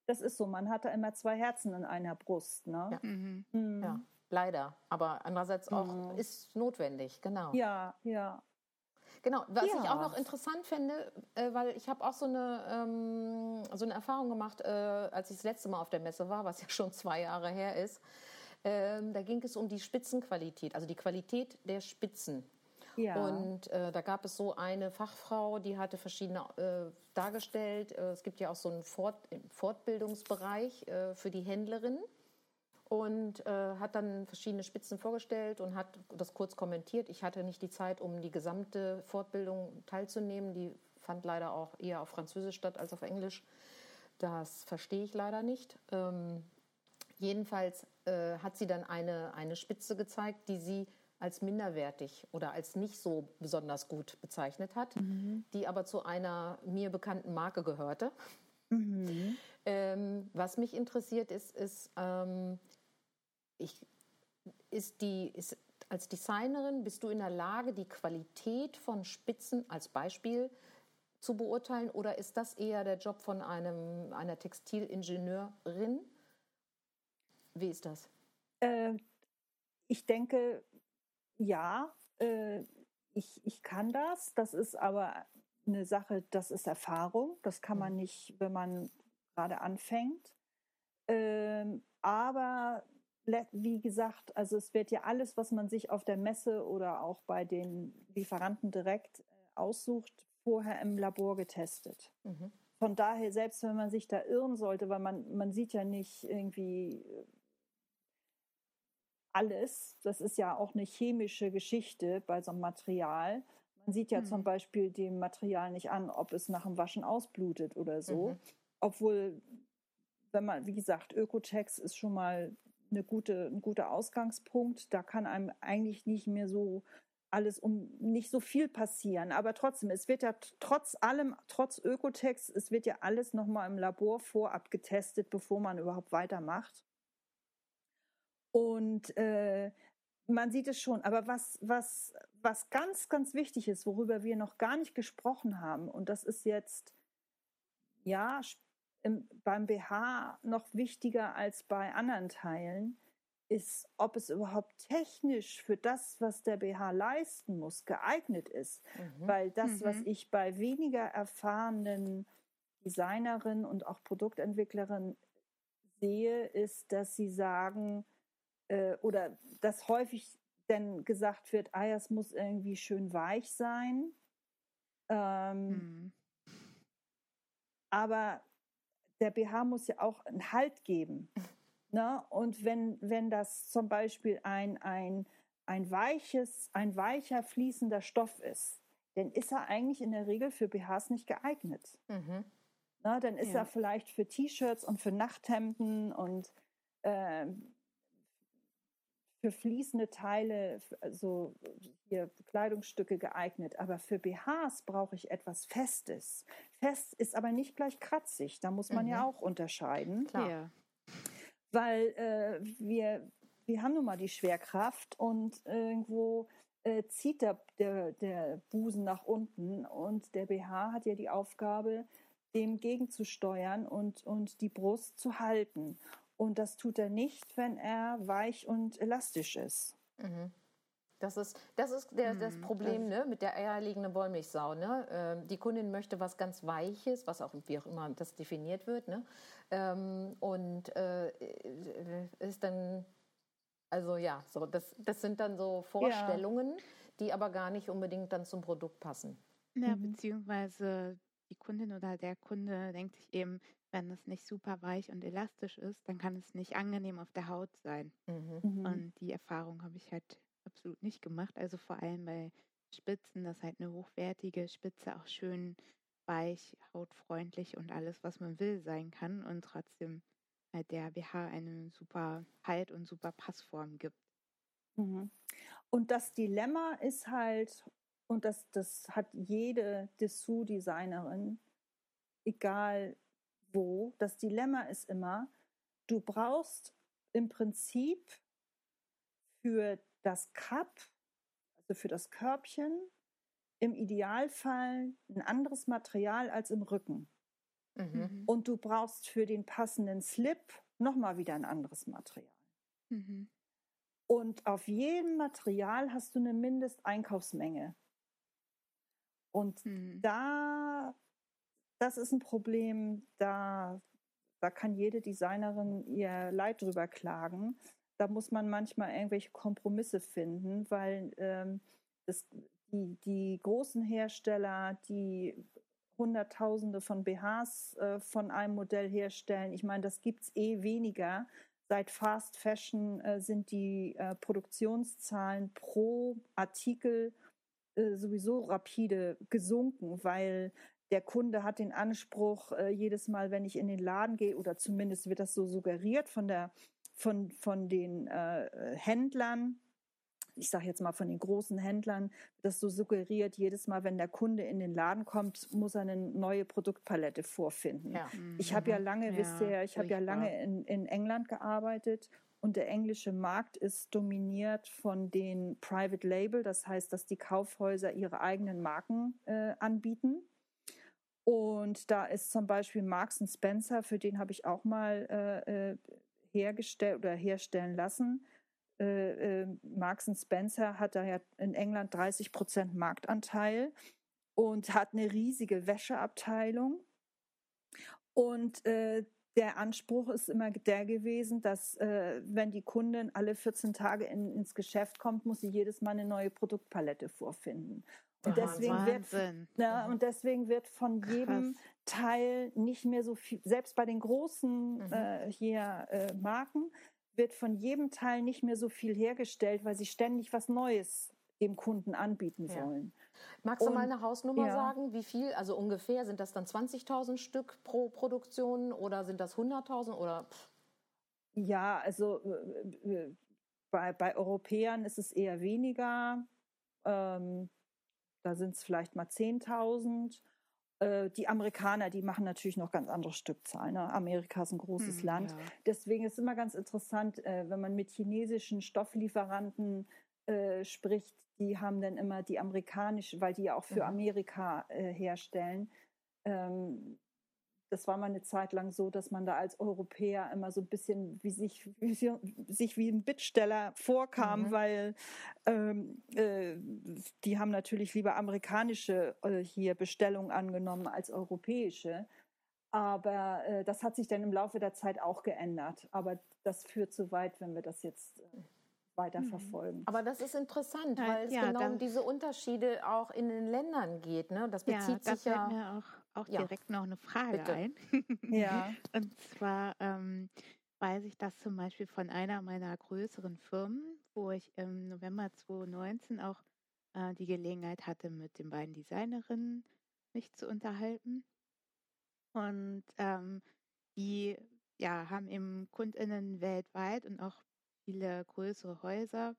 das ist so. Man hat da immer zwei Herzen in einer Brust. Ne? Ja. Mhm. Mhm. ja, leider. Aber andererseits auch mhm. ist notwendig, genau. Ja, ja. Genau, was ja. ich auch noch interessant finde, äh, weil ich habe auch so eine, ähm, so eine Erfahrung gemacht, äh, als ich das letzte Mal auf der Messe war, was ja schon zwei Jahre her ist. Ähm, da ging es um die Spitzenqualität, also die Qualität der Spitzen. Ja. Und äh, da gab es so eine Fachfrau, die hatte verschiedene äh, dargestellt. Äh, es gibt ja auch so einen Fort Fortbildungsbereich äh, für die Händlerinnen und äh, hat dann verschiedene Spitzen vorgestellt und hat das kurz kommentiert. Ich hatte nicht die Zeit, um die gesamte Fortbildung teilzunehmen. Die fand leider auch eher auf Französisch statt als auf Englisch. Das verstehe ich leider nicht. Ähm, jedenfalls äh, hat sie dann eine, eine Spitze gezeigt, die sie als minderwertig oder als nicht so besonders gut bezeichnet hat, mhm. die aber zu einer mir bekannten Marke gehörte. Mhm. Ähm, was mich interessiert ist, ist, ähm, ich, ist die, ist, als Designerin bist du in der Lage, die Qualität von Spitzen als Beispiel zu beurteilen oder ist das eher der Job von einem, einer Textilingenieurin? Wie ist das? Äh, ich denke, ja, äh, ich, ich kann das. Das ist aber eine Sache, das ist Erfahrung. Das kann man mhm. nicht, wenn man gerade anfängt. Ähm, aber wie gesagt, also es wird ja alles, was man sich auf der Messe oder auch bei den Lieferanten direkt äh, aussucht, vorher im Labor getestet. Mhm. Von daher, selbst wenn man sich da irren sollte, weil man, man sieht ja nicht irgendwie alles. Das ist ja auch eine chemische Geschichte bei so einem Material. Man sieht ja mhm. zum Beispiel dem Material nicht an, ob es nach dem Waschen ausblutet oder so. Mhm. Obwohl, wenn man, wie gesagt, Ökotex ist schon mal eine gute, ein guter Ausgangspunkt. Da kann einem eigentlich nicht mehr so alles um nicht so viel passieren. Aber trotzdem, es wird ja trotz allem, trotz Ökotex, es wird ja alles nochmal im Labor vorab getestet, bevor man überhaupt weitermacht. Und äh, man sieht es schon. Aber was, was, was ganz, ganz wichtig ist, worüber wir noch gar nicht gesprochen haben, und das ist jetzt, ja, im, beim BH noch wichtiger als bei anderen Teilen, ist, ob es überhaupt technisch für das, was der BH leisten muss, geeignet ist. Mhm. Weil das, mhm. was ich bei weniger erfahrenen Designerinnen und auch Produktentwicklerinnen sehe, ist, dass sie sagen, äh, oder dass häufig dann gesagt wird, ah, es muss irgendwie schön weich sein. Ähm, mhm. Aber der BH muss ja auch einen Halt geben. Ne? Und wenn, wenn das zum Beispiel ein, ein, ein weiches, ein weicher, fließender Stoff ist, dann ist er eigentlich in der Regel für BHs nicht geeignet. Mhm. Na, dann ist ja. er vielleicht für T-Shirts und für Nachthemden und äh, für fließende Teile, also hier Kleidungsstücke geeignet. Aber für BHs brauche ich etwas Festes. Fest ist aber nicht gleich kratzig. Da muss man mhm. ja auch unterscheiden. Klar. Ja. Weil äh, wir, wir haben nun mal die Schwerkraft und irgendwo äh, zieht der, der, der Busen nach unten und der BH hat ja die Aufgabe, dem gegenzusteuern und, und die Brust zu halten. Und das tut er nicht, wenn er weich und elastisch ist. Mhm. Das ist, das, ist der, das mhm, Problem ne, mit der eierlegenden Wollmilchsau. Ne? Ähm, die Kundin möchte was ganz Weiches, was auch wie auch immer das definiert wird. Ne? Ähm, und äh, ist dann, also ja, so, das, das sind dann so Vorstellungen, ja. die aber gar nicht unbedingt dann zum Produkt passen. Ja, mhm. beziehungsweise die Kundin oder der Kunde denkt sich eben, wenn es nicht super weich und elastisch ist, dann kann es nicht angenehm auf der Haut sein. Mhm. mhm. Und die Erfahrung habe ich halt absolut nicht gemacht. Also vor allem bei Spitzen, dass halt eine hochwertige Spitze auch schön weich, hautfreundlich und alles, was man will, sein kann und trotzdem halt der BH eine super Halt und super Passform gibt. Mhm. Und das Dilemma ist halt, und das, das hat jede Dessous-Designerin, egal wo, das Dilemma ist immer, du brauchst im Prinzip für das Cup, also für das Körbchen, im Idealfall ein anderes Material als im Rücken. Mhm. Und du brauchst für den passenden Slip nochmal wieder ein anderes Material. Mhm. Und auf jedem Material hast du eine Mindesteinkaufsmenge. Und mhm. da, das ist ein Problem, da, da kann jede Designerin ihr Leid drüber klagen. Da muss man manchmal irgendwelche Kompromisse finden, weil ähm, das, die, die großen Hersteller, die Hunderttausende von BHs äh, von einem Modell herstellen, ich meine, das gibt es eh weniger. Seit Fast Fashion äh, sind die äh, Produktionszahlen pro Artikel äh, sowieso rapide gesunken, weil der Kunde hat den Anspruch, äh, jedes Mal, wenn ich in den Laden gehe, oder zumindest wird das so suggeriert von, der, von, von den äh, Händlern, ich sage jetzt mal von den großen Händlern, das so suggeriert, jedes Mal, wenn der Kunde in den Laden kommt, muss er eine neue Produktpalette vorfinden. Ja. Ich habe ja mhm. lange, ja, wisst ihr, ich habe ja lange in, in England gearbeitet und der englische Markt ist dominiert von den Private Label, das heißt, dass die Kaufhäuser ihre eigenen Marken äh, anbieten. Und da ist zum Beispiel Marks Spencer, für den habe ich auch mal äh, äh, hergestellt oder herstellen lassen. Äh, äh, Marks Spencer hat da ja in England 30 Prozent Marktanteil und hat eine riesige Wäscheabteilung. Und äh, der Anspruch ist immer der gewesen, dass äh, wenn die Kundin alle 14 Tage in, ins Geschäft kommt, muss sie jedes Mal eine neue Produktpalette vorfinden. Und deswegen, wird, ja, und deswegen wird von jedem Krass. Teil nicht mehr so viel, selbst bei den großen mhm. äh, hier äh, Marken, wird von jedem Teil nicht mehr so viel hergestellt, weil sie ständig was Neues dem Kunden anbieten ja. wollen. Magst du und, mal eine Hausnummer ja. sagen? Wie viel? Also ungefähr sind das dann 20.000 Stück pro Produktion oder sind das 100.000 oder? Ja, also äh, äh, bei, bei Europäern ist es eher weniger. Ähm, da sind es vielleicht mal 10.000. Äh, die Amerikaner, die machen natürlich noch ganz andere Stückzahlen. Ne? Amerika ist ein großes hm, Land. Ja. Deswegen ist es immer ganz interessant, äh, wenn man mit chinesischen Stofflieferanten äh, spricht, die haben dann immer die amerikanische, weil die ja auch für mhm. Amerika äh, herstellen. Ähm, das war mal eine Zeit lang so, dass man da als Europäer immer so ein bisschen wie sich, wie, sich wie ein Bittsteller vorkam, mhm. weil ähm, äh, die haben natürlich lieber amerikanische äh, hier Bestellungen angenommen als europäische. Aber äh, das hat sich dann im Laufe der Zeit auch geändert. Aber das führt zu weit, wenn wir das jetzt äh, weiterverfolgen. Aber das ist interessant, weil es ja, genau um diese Unterschiede auch in den Ländern geht. Ne? Das bezieht ja, sich ja. Auch auch ja. direkt noch eine Frage Bitte. ein. ja. Und zwar ähm, weiß ich das zum Beispiel von einer meiner größeren Firmen, wo ich im November 2019 auch äh, die Gelegenheit hatte, mit den beiden Designerinnen mich zu unterhalten. Und ähm, die ja, haben eben KundInnen weltweit und auch viele größere Häuser,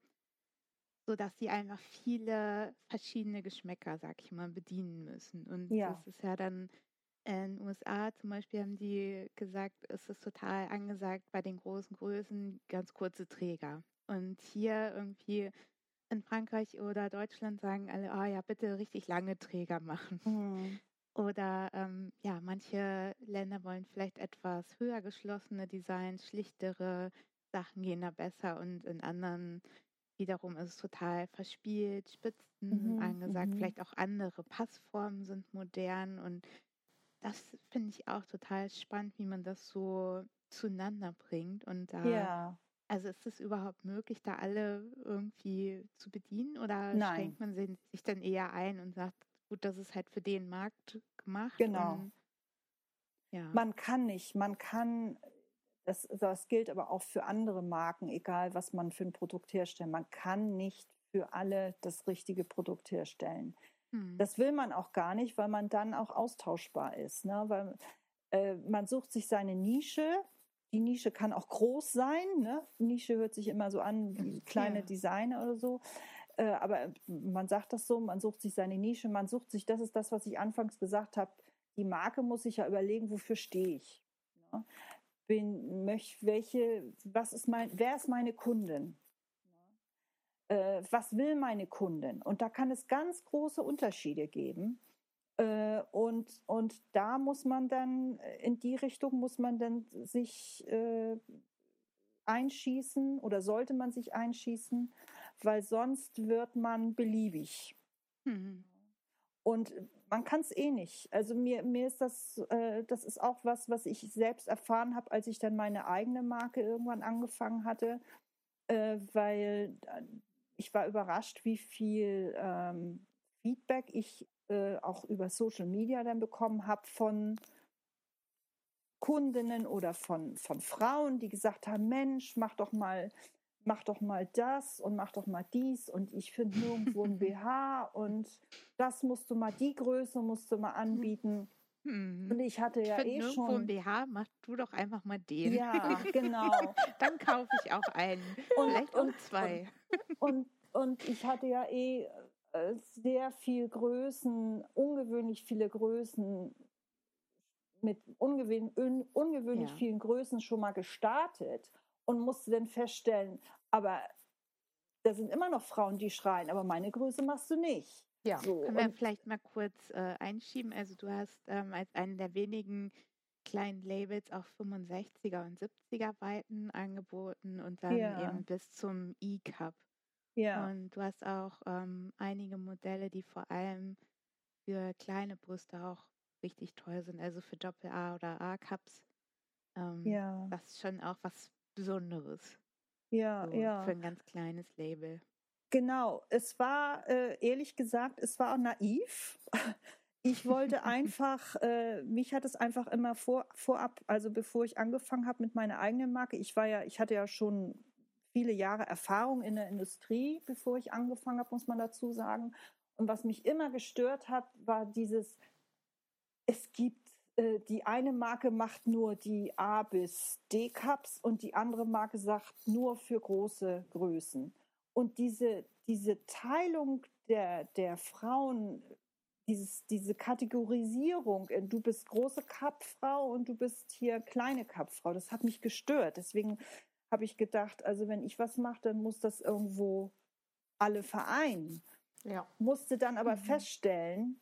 sodass sie einfach viele verschiedene Geschmäcker, sag ich mal, bedienen müssen. Und ja. das ist ja dann in den USA zum Beispiel haben die gesagt, es ist total angesagt bei den großen Größen ganz kurze Träger. Und hier irgendwie in Frankreich oder Deutschland sagen alle, ah ja, bitte richtig lange Träger machen. Mhm. Oder ähm, ja, manche Länder wollen vielleicht etwas höher geschlossene Designs, schlichtere Sachen gehen da besser und in anderen wiederum ist es total verspielt, Spitzen mhm, angesagt, mhm. vielleicht auch andere Passformen sind modern und das finde ich auch total spannend, wie man das so zueinander bringt und da ja. Also ist es überhaupt möglich, da alle irgendwie zu bedienen oder Nein. schränkt man sich dann eher ein und sagt, gut, das ist halt für den Markt gemacht? Genau. Und, ja. Man kann nicht, man kann, das, das gilt aber auch für andere Marken, egal was man für ein Produkt herstellt, man kann nicht für alle das richtige Produkt herstellen. Hm. Das will man auch gar nicht, weil man dann auch austauschbar ist. Ne? Weil äh, man sucht sich seine Nische, die Nische kann auch groß sein. Ne? Nische hört sich immer so an wie kleine ja. Designer oder so. Äh, aber man sagt das so, man sucht sich seine Nische, man sucht sich, das ist das, was ich anfangs gesagt habe, die Marke muss sich ja überlegen, wofür stehe ich. Ne? Bin, möch, welche, was ist mein, wer ist meine Kundin? Äh, was will meine Kundin? Und da kann es ganz große Unterschiede geben. Äh, und, und da muss man dann, in die Richtung muss man dann sich äh, einschießen oder sollte man sich einschießen, weil sonst wird man beliebig. Mhm. Und man kann es eh nicht. Also mir, mir ist das, äh, das ist auch was, was ich selbst erfahren habe, als ich dann meine eigene Marke irgendwann angefangen hatte, äh, weil äh, ich war überrascht, wie viel ähm, Feedback ich äh, auch über Social Media dann bekommen habe von Kundinnen oder von, von Frauen, die gesagt haben, Mensch, mach doch mal, mach doch mal das und mach doch mal dies und ich finde nirgendwo ein BH und das musst du mal, die Größe musst du mal anbieten. Hm. Und ich hatte ja ich eh schon. ein BH, mach du doch einfach mal den. Ja, genau. Dann kaufe ich auch einen. Und, Vielleicht und, auch zwei. Und, und, und ich hatte ja eh äh, sehr viel Größen, ungewöhnlich viele Größen mit ungewöhnlich, ungewöhnlich ja. vielen Größen schon mal gestartet und musste dann feststellen, aber da sind immer noch Frauen, die schreien, aber meine Größe machst du nicht. Ja, so, können wir vielleicht mal kurz äh, einschieben. Also du hast ähm, als einen der wenigen kleinen Labels auch 65er und 70er Weiten angeboten und dann ja. eben bis zum E-Cup. Ja. Und du hast auch ähm, einige Modelle, die vor allem für kleine Brüste auch richtig toll sind, also für Doppel-A oder A-Cups. Ähm, ja. Ist schon auch was Besonderes. Ja, so, ja. Für ein ganz kleines Label. Genau, es war äh, ehrlich gesagt, es war auch naiv. Ich wollte einfach, äh, mich hat es einfach immer vor, vorab, also bevor ich angefangen habe mit meiner eigenen Marke, ich war ja, ich hatte ja schon viele Jahre Erfahrung in der Industrie, bevor ich angefangen habe, muss man dazu sagen. Und was mich immer gestört hat, war dieses, es gibt, die eine Marke macht nur die A bis D Cups und die andere Marke sagt nur für große Größen. Und diese, diese Teilung der, der Frauen, dieses, diese Kategorisierung, du bist große Cup-Frau und du bist hier kleine Cup-Frau, das hat mich gestört. Deswegen habe ich gedacht, also wenn ich was mache, dann muss das irgendwo alle vereinen. Ja. Musste dann aber mhm. feststellen,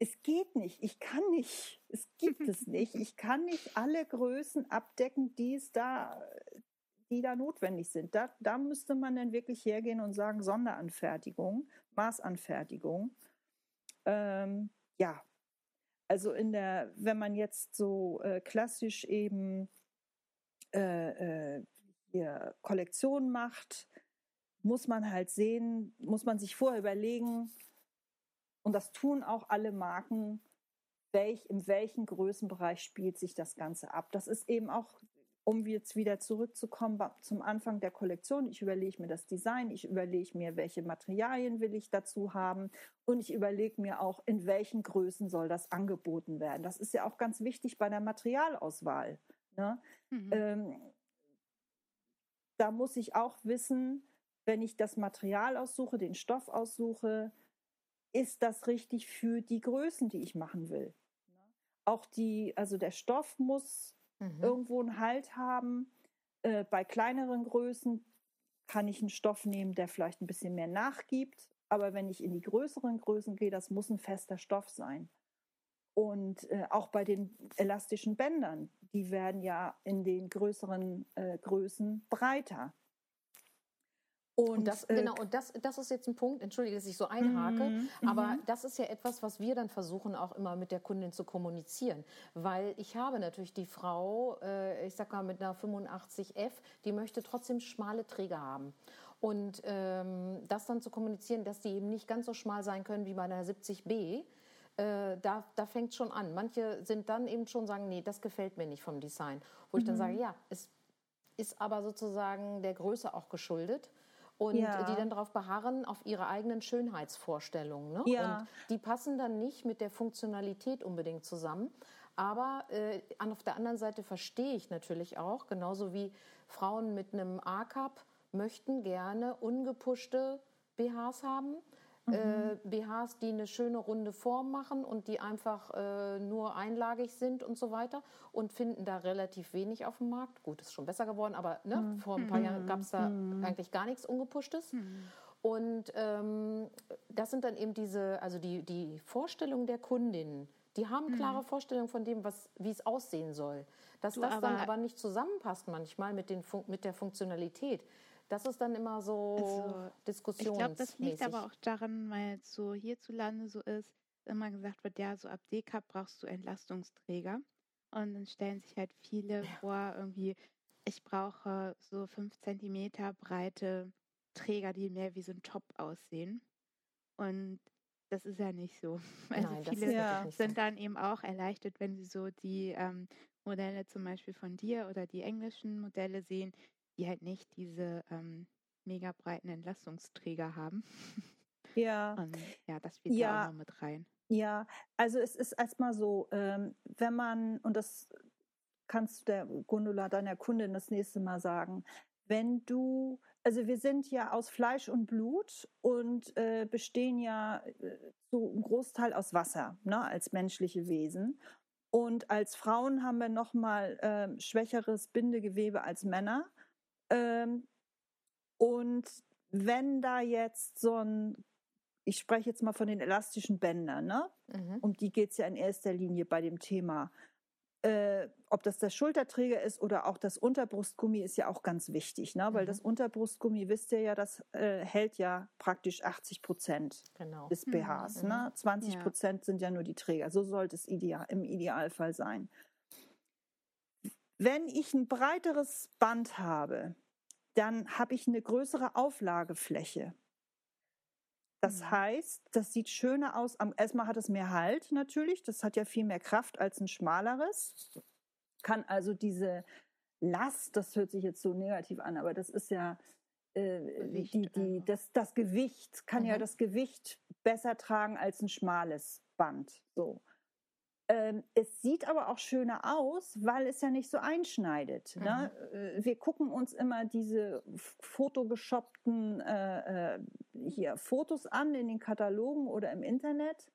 es geht nicht, ich kann nicht, es gibt es nicht, ich kann nicht alle Größen abdecken, die es da, die da notwendig sind. Da, da müsste man dann wirklich hergehen und sagen, Sonderanfertigung, Maßanfertigung. Ähm, ja, also in der, wenn man jetzt so äh, klassisch eben äh, äh, hier Kollektion macht, muss man halt sehen, muss man sich vorher überlegen, und das tun auch alle Marken, welch, in welchem Größenbereich spielt sich das Ganze ab. Das ist eben auch um jetzt wieder zurückzukommen zum Anfang der Kollektion. Ich überlege mir das Design, ich überlege mir, welche Materialien will ich dazu haben und ich überlege mir auch, in welchen Größen soll das angeboten werden. Das ist ja auch ganz wichtig bei der Materialauswahl. Ne? Mhm. Ähm, da muss ich auch wissen, wenn ich das Material aussuche, den Stoff aussuche, ist das richtig für die Größen, die ich machen will. Auch die, also der Stoff muss mhm. irgendwo einen Halt haben. Äh, bei kleineren Größen kann ich einen Stoff nehmen, der vielleicht ein bisschen mehr nachgibt. Aber wenn ich in die größeren Größen gehe, das muss ein fester Stoff sein. Und äh, auch bei den elastischen Bändern, die werden ja in den größeren äh, Größen breiter. Und, und das, äh, genau, und das, das ist jetzt ein Punkt, entschuldige, dass ich so einhake, mm, aber mm. das ist ja etwas, was wir dann versuchen auch immer mit der Kundin zu kommunizieren. Weil ich habe natürlich die Frau, äh, ich sag mal mit einer 85F, die möchte trotzdem schmale Träger haben. Und ähm, das dann zu kommunizieren, dass die eben nicht ganz so schmal sein können wie bei einer 70B, äh, da, da fängt schon an. Manche sind dann eben schon sagen, nee, das gefällt mir nicht vom Design. Wo mhm. ich dann mhm. sage, ja, es ist aber sozusagen der Größe auch geschuldet und ja. die dann darauf beharren, auf ihre eigenen Schönheitsvorstellungen. Ne? Ja. Und die passen dann nicht mit der Funktionalität unbedingt zusammen. Aber äh, auf der anderen Seite verstehe ich natürlich auch, genauso wie Frauen mit einem A-Cup möchten gerne ungepuschte BHs haben mhm. äh, BHs, die eine schöne runde Form machen und die einfach äh, nur einlagig sind und so weiter und finden da relativ wenig auf dem Markt. Gut, ist schon besser geworden, aber ne, mhm. vor ein paar Jahren gab es da mhm. eigentlich gar nichts Ungepushtes. Mhm. Und ähm, das sind dann eben diese, also die, die Vorstellungen der Kundinnen, die haben mhm. klare Vorstellungen von dem, was, wie es aussehen soll. Dass du, das aber dann aber nicht zusammenpasst manchmal mit, den, mit der Funktionalität. Das ist dann immer so also, Diskussions. Ich glaube, das liegt aber auch daran, weil es so hierzulande so ist, immer gesagt wird, ja, so ab D-Cup brauchst du Entlastungsträger. Und dann stellen sich halt viele ja. vor, irgendwie, ich brauche so fünf Zentimeter breite Träger, die mehr wie so ein Top aussehen. Und das ist ja nicht so. Also Nein, viele ja sind dann eben auch erleichtert, wenn sie so die ähm, Modelle zum Beispiel von dir oder die englischen Modelle sehen, die halt nicht diese ähm, mega breiten Entlastungsträger haben. Ja. Und ja, das spielt ja auch noch mit rein. Ja, also es ist erstmal so, ähm, wenn man, und das kannst du der Gundula, deiner Kundin, das nächste Mal sagen, wenn du, also wir sind ja aus Fleisch und Blut und äh, bestehen ja äh, so ein Großteil aus Wasser, ne, als menschliche Wesen. Und als Frauen haben wir nochmal äh, schwächeres Bindegewebe als Männer. Ähm, und wenn da jetzt so ein, ich spreche jetzt mal von den elastischen Bändern, ne? Mhm. um die geht es ja in erster Linie bei dem Thema. Äh, ob das der Schulterträger ist oder auch das Unterbrustgummi ist ja auch ganz wichtig, ne? weil mhm. das Unterbrustgummi, wisst ihr ja, das äh, hält ja praktisch 80 Prozent genau. des BHs. Mhm. Ne? 20 mhm. Prozent ja. sind ja nur die Träger. So sollte es ideal, im Idealfall sein. Wenn ich ein breiteres Band habe, dann habe ich eine größere Auflagefläche. Das mhm. heißt, das sieht schöner aus. Erstmal hat es mehr Halt natürlich. Das hat ja viel mehr Kraft als ein schmaleres. Kann also diese Last, das hört sich jetzt so negativ an, aber das ist ja äh, die, die, das, das Gewicht, kann mhm. ja das Gewicht besser tragen als ein schmales Band. So. Ähm, es sieht aber auch schöner aus, weil es ja nicht so einschneidet. Ne? Mhm. Ne? Wir gucken uns immer diese fotogeshoppten äh, äh, hier Fotos an in den Katalogen oder im Internet.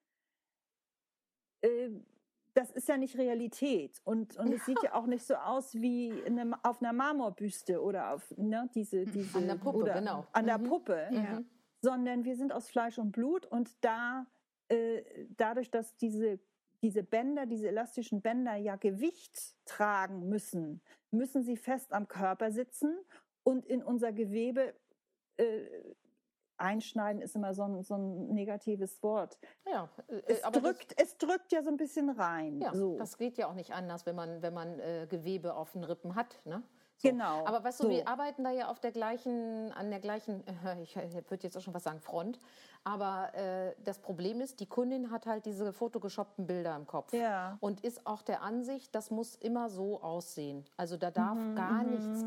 Äh, das ist ja nicht Realität und, und ja. es sieht ja auch nicht so aus wie eine, auf einer Marmorbüste oder auf ne, diese, diese an der Puppe, genau. An der mhm. Puppe, ja. sondern wir sind aus Fleisch und Blut und da äh, dadurch, dass diese diese Bänder, diese elastischen Bänder ja Gewicht tragen müssen, müssen sie fest am Körper sitzen und in unser Gewebe äh, einschneiden ist immer so ein, so ein negatives Wort. Ja, äh, es, drückt, es drückt ja so ein bisschen rein. Ja, so. das geht ja auch nicht anders, wenn man, wenn man äh, Gewebe auf den Rippen hat. Ne? So. Genau. Aber weißt du, so. wir arbeiten da ja auf der gleichen, an der gleichen, ich, würde jetzt auch schon was sagen, Front. Aber äh, das Problem ist, die Kundin hat halt diese fotogeshoppten Bilder im Kopf. Ja. Und ist auch der Ansicht, das muss immer so aussehen. Also da darf Mhm, gar mhm. nichts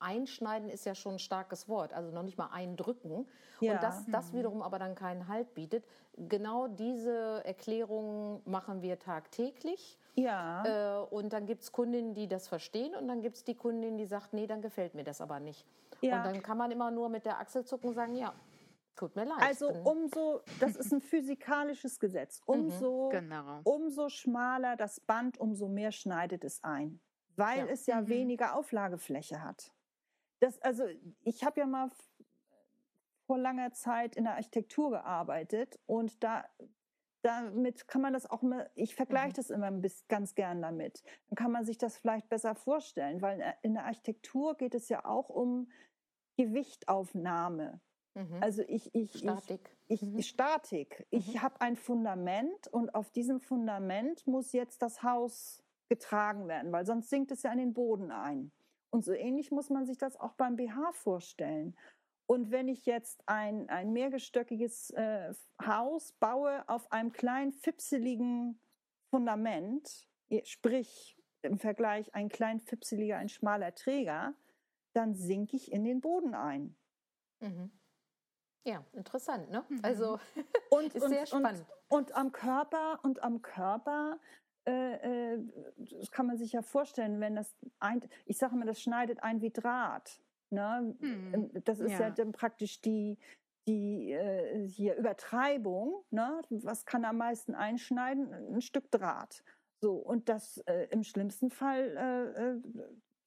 einschneiden ist ja schon ein starkes Wort, also noch nicht mal eindrücken. Ja. Und dass das wiederum aber dann keinen Halt bietet. Genau diese Erklärungen machen wir tagtäglich. Ja. Äh, und dann gibt es Kundinnen, die das verstehen und dann gibt es die Kundin, die sagt, nee, dann gefällt mir das aber nicht. Ja. Und dann kann man immer nur mit der Achsel zucken und sagen, ja, tut mir leid. Also umso, das ist ein physikalisches Gesetz. Umso, Genau. umso schmaler das Band, umso mehr schneidet es ein, weil Ja. es ja Mhm. weniger Auflagefläche hat. Das, also ich habe ja mal vor langer Zeit in der Architektur gearbeitet und da damit kann man das auch immer, ich vergleiche Mhm. das immer ein bisschen ganz gern damit. Dann kann man sich das vielleicht besser vorstellen, weil in der Architektur geht es ja auch um Gewichtaufnahme. Mhm. Also ich, ich, ich, Statik. ich, Mhm. Statik. Ich Mhm. habe ein Fundament und auf diesem Fundament muss jetzt das Haus getragen werden, weil sonst sinkt es ja in den Boden ein. Und so ähnlich muss man sich das auch beim BH vorstellen. Und wenn ich jetzt ein, ein mehrgestöckiges äh, Haus baue auf einem kleinen, fipseligen Fundament, eh, sprich im Vergleich ein klein, fipseliger, ein schmaler Träger, dann sinke ich in den Boden ein. Mhm. Ja, interessant, ne? Mhm. Also Und, ist und, sehr spannend. Und, und am Körper und am Körper, äh, äh, das kann man sich ja vorstellen, wenn das ein, ich sage mal, das schneidet ein wie Draht. Ne? Hm, Das ist ja. ja. dann praktisch die, die äh, hier Übertreibung. Ne? Was kann am meisten einschneiden? Ein Stück Draht. So, und das äh, im schlimmsten Fall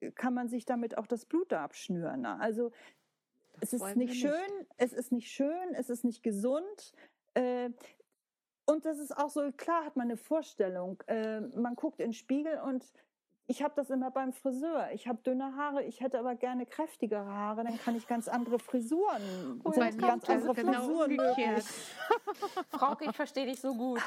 äh, äh, kann man sich damit auch das Blut da abschnüren. Ne? Also Das es ist nicht schön, es ist nicht schön, es ist nicht gesund. Und das ist auch so, klar hat man eine Vorstellung. Äh, man guckt in den Spiegel und ich habe das immer beim Friseur. Ich habe dünne Haare, ich hätte aber gerne kräftigere Haare, dann kann ich ganz andere Frisuren, Oh, sind ganz andere genau Frisuren möglich. Frauke, ich verstehe dich so gut.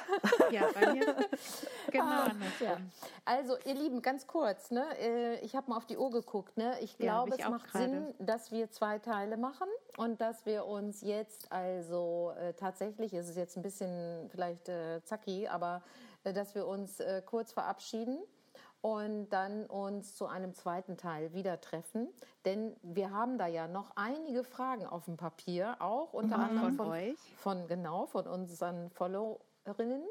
Ja, bei mir genau Ah, ja. Also, ihr Lieben, ganz kurz, ne? äh, ich habe mal auf die Uhr geguckt. Ne? Ich Ja, glaube, ich es macht gerade. Sinn, dass wir zwei Teile machen und dass wir uns jetzt also äh, tatsächlich, es ist jetzt ein bisschen vielleicht äh, zacki, aber äh, dass wir uns äh, kurz verabschieden und dann uns zu einem zweiten Teil wieder treffen. Denn wir haben da ja noch einige Fragen auf dem Papier, auch unter Mhm. anderem Von von, euch. von genau von unseren Followerinnen.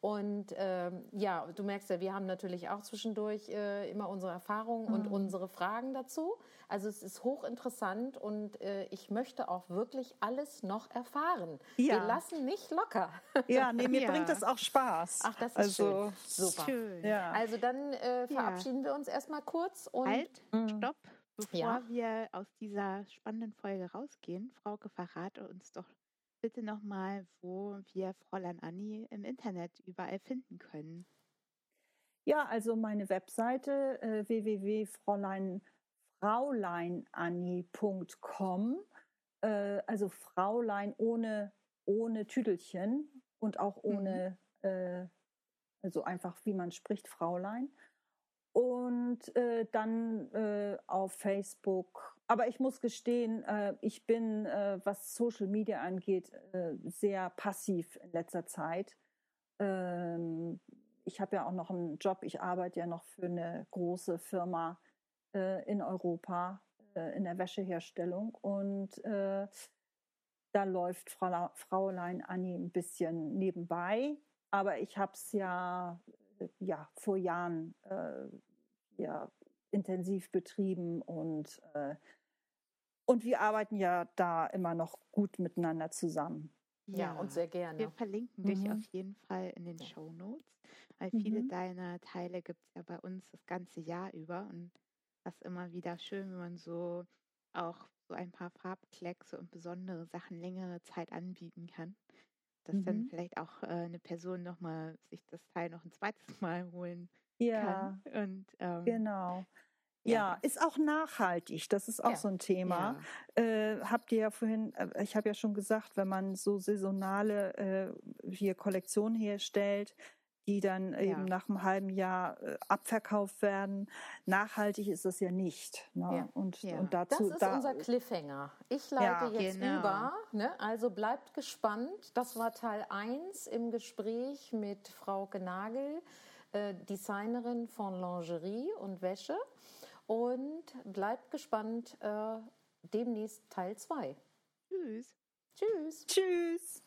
Und ähm, ja, du merkst ja, wir haben natürlich auch zwischendurch äh, immer unsere Erfahrungen und Mhm. unsere Fragen dazu. Also es ist hochinteressant und äh, ich möchte auch wirklich alles noch erfahren. Wir Ja. lassen nicht locker. Ja, nee, mir Ja. bringt das auch Spaß. Ach, das ist also, schön. Super. Schön. Ja. Also dann äh, verabschieden wir uns erstmal kurz und Halt, Mhm. stopp. Bevor wir aus dieser spannenden Folge rausgehen, Frauke, verrate uns doch bitte nochmal, wo wir Fräulein Anni im Internet überall finden können. Ja, also meine Webseite äh, www.fräuleinanni.com, äh, also Fraulein ohne, ohne Tüdelchen und auch ohne, äh, also einfach wie man spricht, Fraulein. Und äh, dann äh, auf Facebook. Aber ich muss gestehen, äh, ich bin, äh, was Social Media angeht, äh, sehr passiv in letzter Zeit. Ähm, ich habe ja auch noch einen Job. Ich arbeite ja noch für eine große Firma in Europa in der Wäscheherstellung. Und da läuft Frau, Fraulein Anni ein bisschen nebenbei. Aber ich habe es ja, ja vor Jahren ja, intensiv betrieben und, äh, und wir arbeiten ja da immer noch gut miteinander zusammen. ja, und sehr gerne. Wir verlinken dich Mhm. auf jeden Fall in den Ja. Show Notes, weil viele Mhm. deiner Teile gibt es ja bei uns das ganze Jahr über und das ist immer wieder schön, wenn man so auch so ein paar Farbkleckse und besondere Sachen längere Zeit anbieten kann. Dass dann Mhm. vielleicht auch äh, eine Person nochmal sich das Teil noch ein zweites Mal holen Ja, kann. Und ähm, genau. Ja, ist auch nachhaltig. Das ist auch Ja. so ein Thema. Äh, habt ihr ja vorhin, äh, ich habe ja schon gesagt, wenn man so saisonale äh, hier Kollektionen herstellt, die dann eben nach einem halben Jahr äh, abverkauft werden, nachhaltig ist das ja nicht. Ne? Ja. Und, Ja. und Das dazu ist da, unser Cliffhanger. Ich leite Ja. jetzt Genau. über. Ne? Also bleibt gespannt. Das war Teil 1 im Gespräch mit Frauke Nagel, äh, Designerin von Lingerie und Wäsche. Und bleibt gespannt. Äh, demnächst Teil 2. Tschüss. Tschüss. Tschüss.